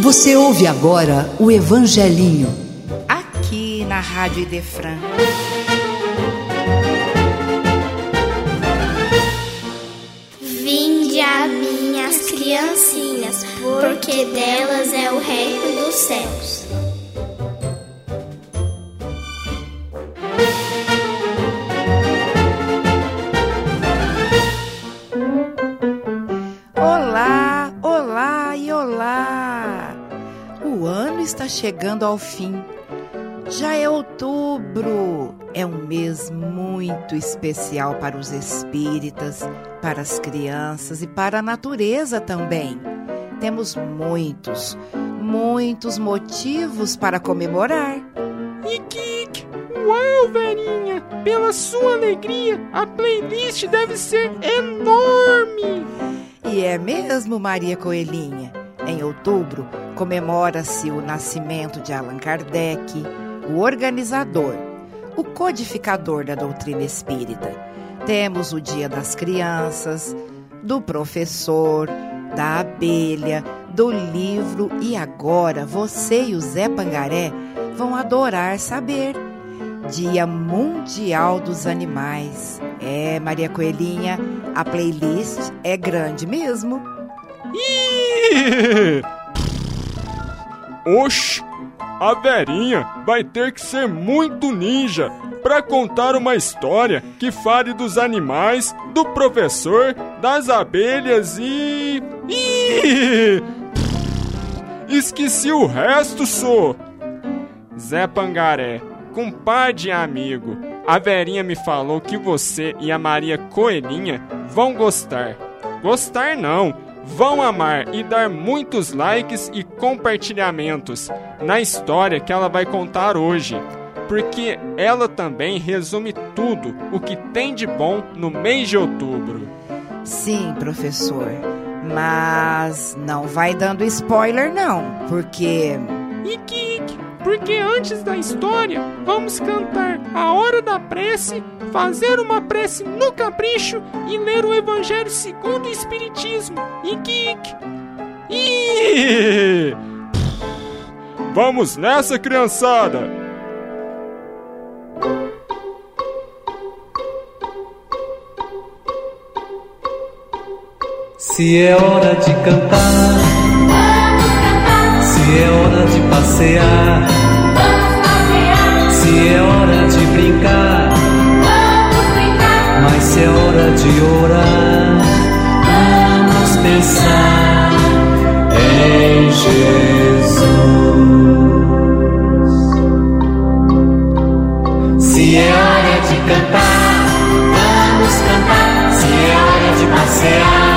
Você ouve agora o Evangelinho. Aqui na Rádio Idefran. Vinde a minhas criancinhas, porque delas é o reino dos céus. Olá, olá e olá! O ano está chegando ao fim. Já é outubro. É um mês muito especial para os espíritas, para as crianças e para a natureza também. Temos muitos, muitos motivos para comemorar. Ikik! Uau, velhinha! Pela sua alegria, a playlist deve ser enorme! E é mesmo, Maria Coelhinha. Em outubro, comemora-se o nascimento de Allan Kardec, o organizador, o codificador da doutrina espírita. Temos o Dia das Crianças, do professor, da abelha, do livro e agora você e o Zé Pangaré vão adorar saber. Dia Mundial dos Animais. É, Maria Coelhinha, a playlist é grande mesmo. Ih! Oxi! A Verinha vai ter que ser muito ninja para contar uma história que fale dos animais, do professor, das abelhas e. Ih! Esqueci o resto, sou! Zé Pangaré, compadre e amigo, a Verinha me falou que você e a Maria Coelhinha vão gostar. Gostar não, vão amar e dar muitos likes e compartilhamentos na história que ela vai contar hoje. Porque ela também resume tudo o que tem de bom no mês de outubro. Sim, professor. Mas não vai dando spoiler não, porque Ikik, porque antes da história, vamos cantar a hora da prece, fazer uma prece no capricho e ler o Evangelho segundo o Espiritismo. Ikik! Ih! Vamos nessa, criançada! Se é hora de cantar, se é hora de passear, se é hora se é hora de orar, vamos pensar em Jesus. Se é hora de cantar, vamos cantar. Se é hora de passear,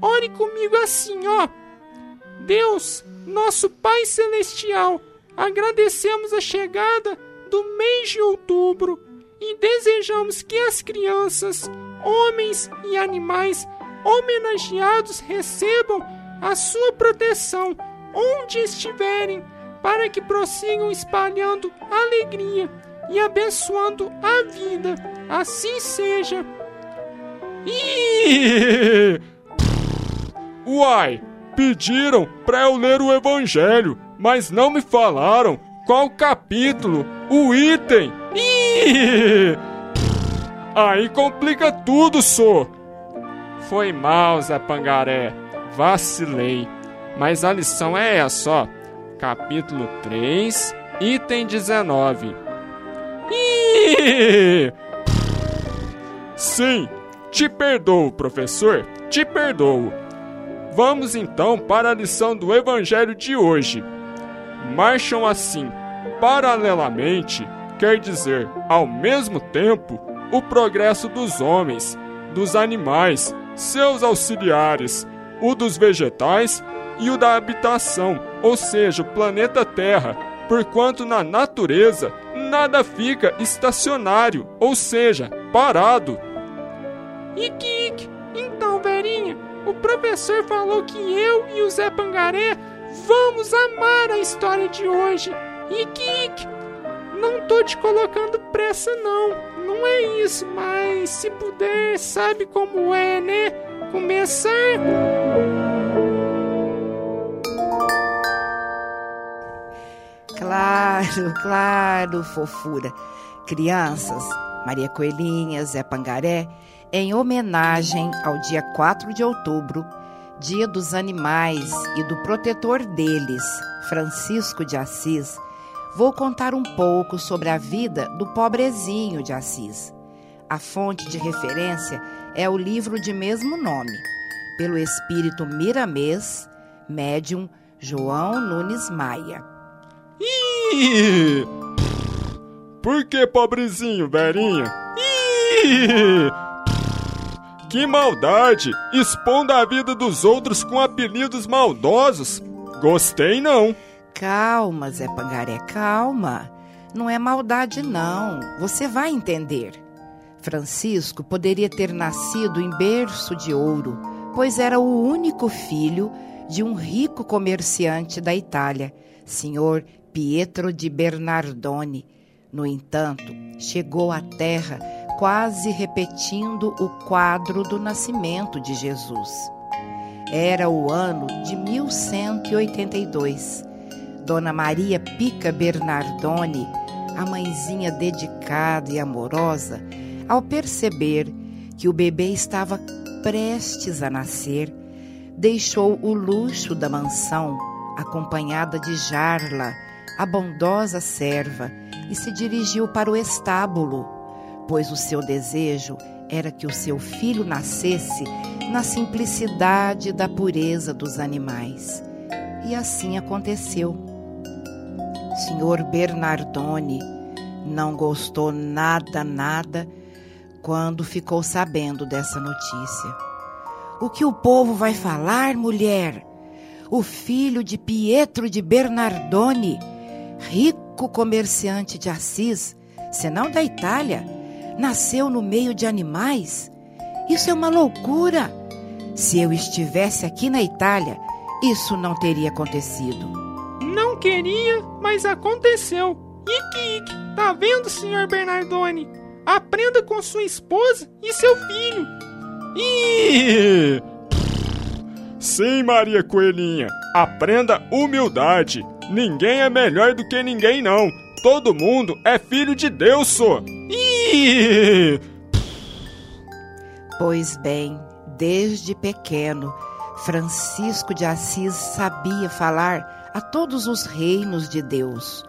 Ore comigo assim, ó. Deus, nosso Pai Celestial, agradecemos a chegada do mês de outubro e desejamos que as crianças, homens e animais homenageados recebam a sua proteção onde estiverem, para que prossigam espalhando alegria e abençoando a vida. Assim seja. Ih! Uai, pediram para eu ler o Evangelho, mas não me falaram qual capítulo, o item. Ih! Aí complica tudo, só. Foi mal, Zé Pangaré. Vacilei. Mas a lição é essa, ó. Capítulo 3, item 19. Ih! Sim, te perdoo, professor. Te perdoo. Vamos então para a lição do Evangelho de hoje. Marcham assim, paralelamente, quer dizer, ao mesmo tempo, o progresso dos homens dos animais, seus auxiliares, o dos vegetais e o da habitação, ou seja, o planeta Terra, porquanto na natureza nada fica estacionário, ou seja, parado. Ike, então, Verinha, o professor falou que eu e o Zé Pangaré vamos amar a história de hoje. Ike, não tô te colocando pressa não, não é isso, mas se puder, sabe como é, né? Começar. Claro, claro, fofura. Crianças, Maria Coelhinha, Zé Pangaré, em homenagem ao dia 4 de outubro, Dia dos Animais e do protetor deles, Francisco de Assis, vou contar um pouco sobre a vida do pobrezinho de Assis. A fonte de referência é o livro de mesmo nome, pelo espírito miramês, médium João Nunes Maia. Por que pobrezinho? Ih! Que maldade! Expondo a vida dos outros com apelidos maldosos. Gostei não. Calma, Zé Pangaré, calma. Não é maldade, não. Você vai entender. Francisco poderia ter nascido em berço de ouro, pois era o único filho de um rico comerciante da Itália, senhor Pietro de Bernardone. No entanto, chegou à terra quase repetindo o quadro do nascimento de Jesus. Era o ano de 1182. Dona Maria Pica Bernardone, a mãezinha dedicada e amorosa, ao perceber que o bebê estava prestes a nascer, deixou o luxo da mansão, acompanhada de Jarla, a bondosa serva, e se dirigiu para o estábulo, pois o seu desejo era que o seu filho nascesse na simplicidade da pureza dos animais. E assim aconteceu. Senhor Bernardone não gostou nada, nada quando ficou sabendo dessa notícia. O que o povo vai falar, mulher? O filho de Pietro de Bernardone, rico comerciante de Assis, senão da Itália, nasceu no meio de animais? Isso é uma loucura! Se eu estivesse aqui na Itália, isso não teria acontecido. Não queria, mas aconteceu. Ike, Ike, tá vendo, senhor Bernardone? Aprenda com sua esposa e seu filho. Ih! Sim, Maria Coelhinha, aprenda humildade. Ninguém é melhor do que ninguém, não. Todo mundo é filho de Deus, só. Pois bem, desde pequeno, Francisco de Assis sabia falar a todos os reinos de Deus.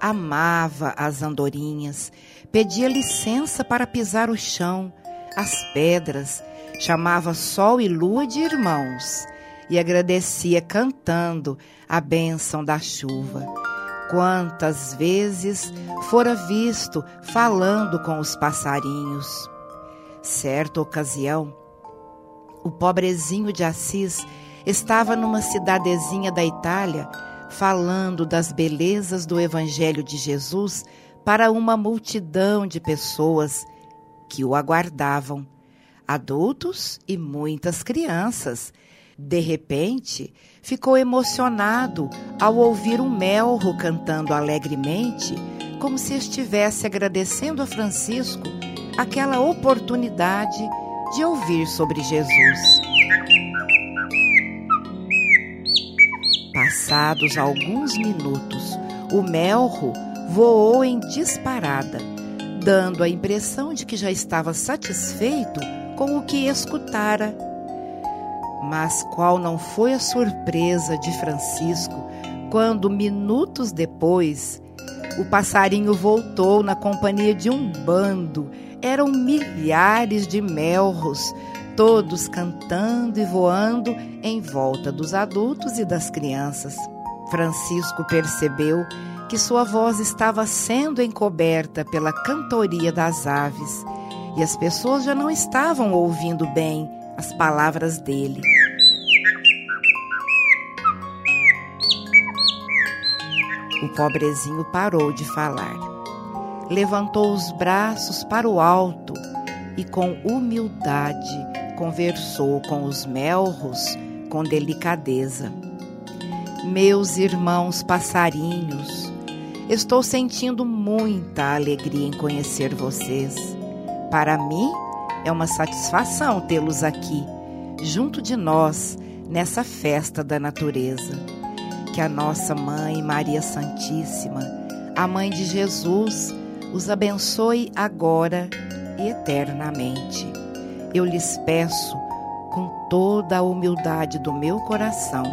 Amava as andorinhas, pedia licença para pisar o chão, as pedras, chamava sol e lua de irmãos e agradecia cantando a bênção da chuva. Quantas vezes fora visto falando com os passarinhos. Certa ocasião, o pobrezinho de Assis estava numa cidadezinha da Itália falando das belezas do Evangelho de Jesus para uma multidão de pessoas que o aguardavam, adultos e muitas crianças. De repente, ficou emocionado ao ouvir um melro cantando alegremente, como se estivesse agradecendo a Francisco aquela oportunidade de ouvir sobre Jesus. Passados alguns minutos, o melro voou em disparada, dando a impressão de que já estava satisfeito com o que escutara. Mas qual não foi a surpresa de Francisco quando, minutos depois, o passarinho voltou na companhia de um bando. Eram milhares de melros, todos cantando e voando em volta dos adultos e das crianças. Francisco percebeu que sua voz estava sendo encoberta pela cantoria das aves e as pessoas já não estavam ouvindo bem as palavras dele. O pobrezinho parou de falar. Levantou os braços para o alto e, com humildade, conversou com os melros com delicadeza. Meus irmãos passarinhos, estou sentindo muita alegria em conhecer vocês. Para mim, é uma satisfação tê-los aqui, junto de nós, nessa festa da natureza que a nossa mãe Maria Santíssima, a mãe de Jesus, os abençoe agora e eternamente. Eu lhes peço, com toda a humildade do meu coração,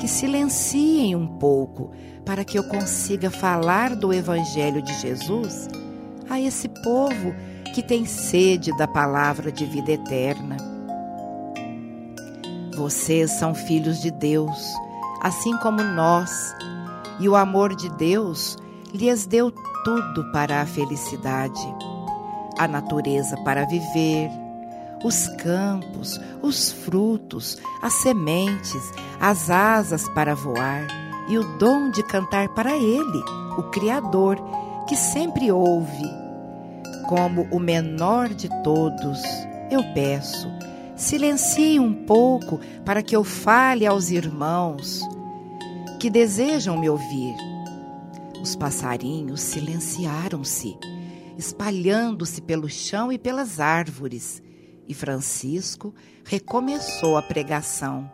que silenciem um pouco para que eu consiga falar do Evangelho de Jesus a esse povo que tem sede da palavra de vida eterna. Vocês são filhos de Deus assim como nós, e o amor de Deus lhes deu tudo para a felicidade: a natureza para viver, os campos, os frutos, as sementes, as asas para voar e o dom de cantar para Ele, o Criador, que sempre ouve. Como o menor de todos, eu peço Silencie um pouco para que eu fale aos irmãos que desejam me ouvir. Os passarinhos silenciaram-se, espalhando-se pelo chão e pelas árvores, e Francisco recomeçou a pregação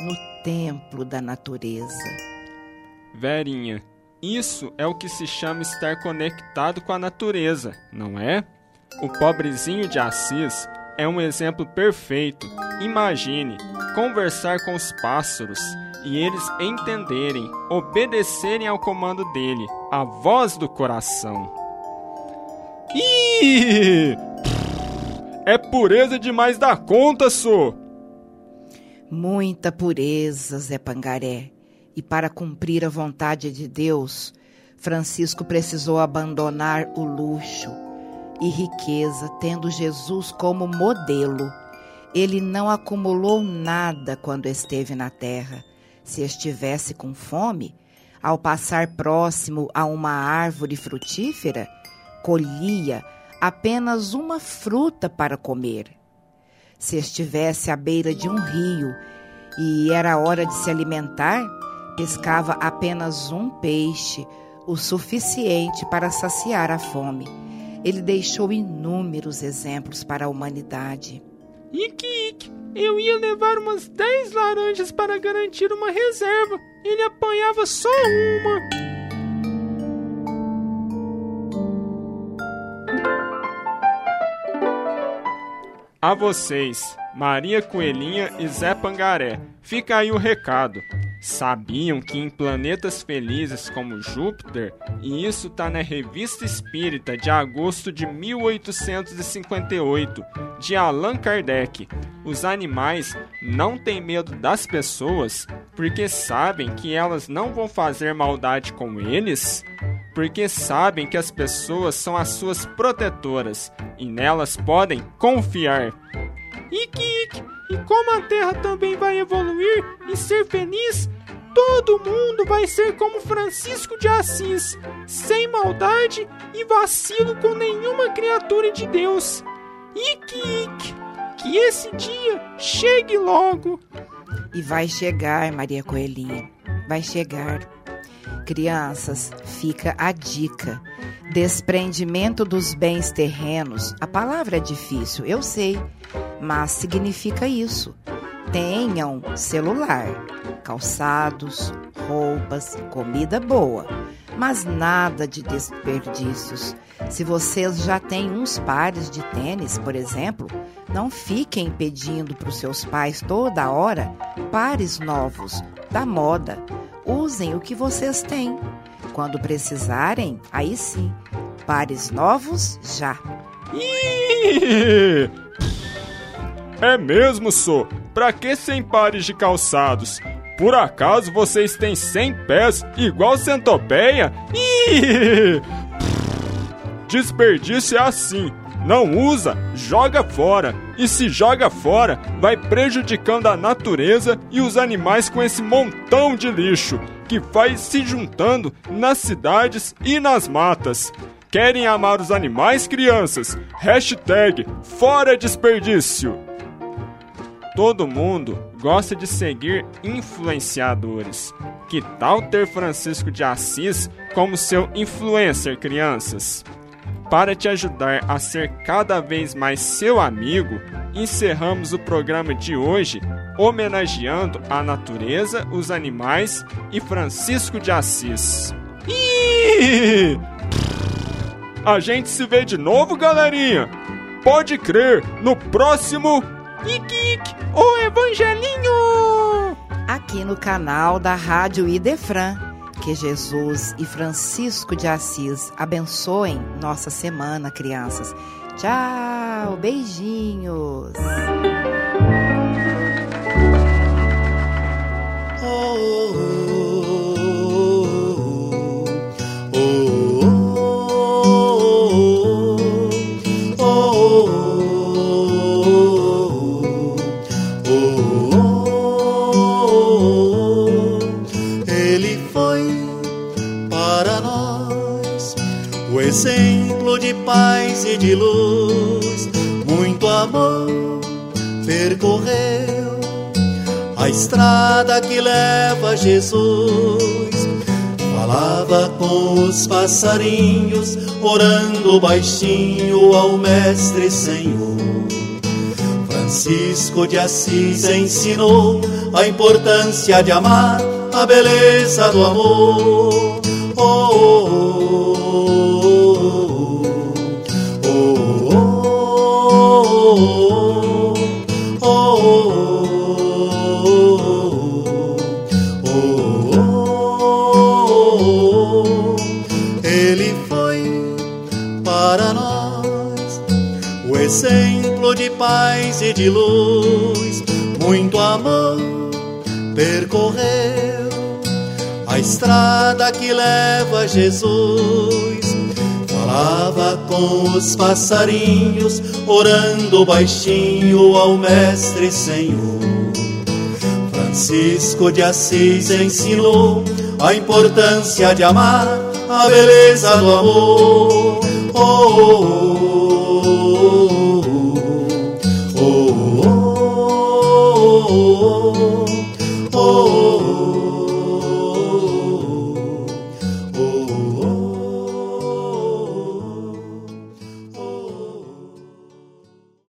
no templo da natureza. Verinha, isso é o que se chama estar conectado com a natureza, não é? O pobrezinho de Assis é um exemplo perfeito. Imagine conversar com os pássaros e eles entenderem, obedecerem ao comando dele, a voz do coração. Ih! É pureza demais da conta, sô! Muita pureza, Zé Pangaré. E para cumprir a vontade de Deus, Francisco precisou abandonar o luxo e riqueza, tendo Jesus como modelo. Ele não acumulou nada quando esteve na terra. Se estivesse com fome, ao passar próximo a uma árvore frutífera, colhia apenas uma fruta para comer. Se estivesse à beira de um rio e era hora de se alimentar, pescava apenas um peixe, o suficiente para saciar a fome ele deixou inúmeros exemplos para a humanidade. Ike, Ike, eu ia levar umas 10 laranjas para garantir uma reserva. Ele apanhava só uma. A vocês, Maria Coelhinha e Zé Pangaré, fica aí o recado. Sabiam que em planetas felizes como Júpiter, e isso está na Revista Espírita de agosto de 1858, de Allan Kardec, os animais não têm medo das pessoas porque sabem que elas não vão fazer maldade com eles? Porque sabem que as pessoas são as suas protetoras e nelas podem confiar. Ike, Ike, e como a Terra também vai evoluir e ser feliz, todo mundo vai ser como Francisco de Assis, sem maldade e vacilo com nenhuma criatura de Deus. Ike, Ike, que esse dia chegue logo. E vai chegar, Maria Coelhinha, vai chegar. Crianças, fica a dica. Desprendimento dos bens terrenos. A palavra é difícil, eu sei, mas significa isso. Tenham celular, calçados, roupas, comida boa, mas nada de desperdícios. Se vocês já têm uns pares de tênis, por exemplo, não fiquem pedindo para os seus pais toda hora pares novos, da moda. Usem o que vocês têm. Quando precisarem, aí sim, pares novos já. É mesmo, sou. Pra que 100 pares de calçados? Por acaso vocês têm 100 pés igual centopeia? Desperdício é assim. Não usa, joga fora. E se joga fora, vai prejudicando a natureza e os animais com esse montão de lixo que vai se juntando nas cidades e nas matas. Querem amar os animais, crianças? Hashtag Fora Desperdício. Todo mundo gosta de seguir influenciadores. Que tal ter Francisco de Assis como seu influencer, crianças? Para te ajudar a ser cada vez mais seu amigo, encerramos o programa de hoje homenageando a natureza, os animais e Francisco de Assis. Ih! A gente se vê de novo, galerinha. Pode crer, no próximo Ik o Evangelinho! Aqui no canal da Rádio Idefran. Que Jesus e Francisco de Assis abençoem nossa semana, crianças. Tchau, beijinhos. paz e de luz, muito amor percorreu a estrada que leva a Jesus. Falava com os passarinhos, orando baixinho ao Mestre Senhor. Francisco de Assis ensinou a importância de amar a beleza do amor. Oh, oh, oh, paz e de luz, muito amor percorreu a estrada que leva a Jesus. Falava com os passarinhos, orando baixinho ao Mestre Senhor. Francisco de Assis ensinou a importância de amar a beleza do amor. Oh,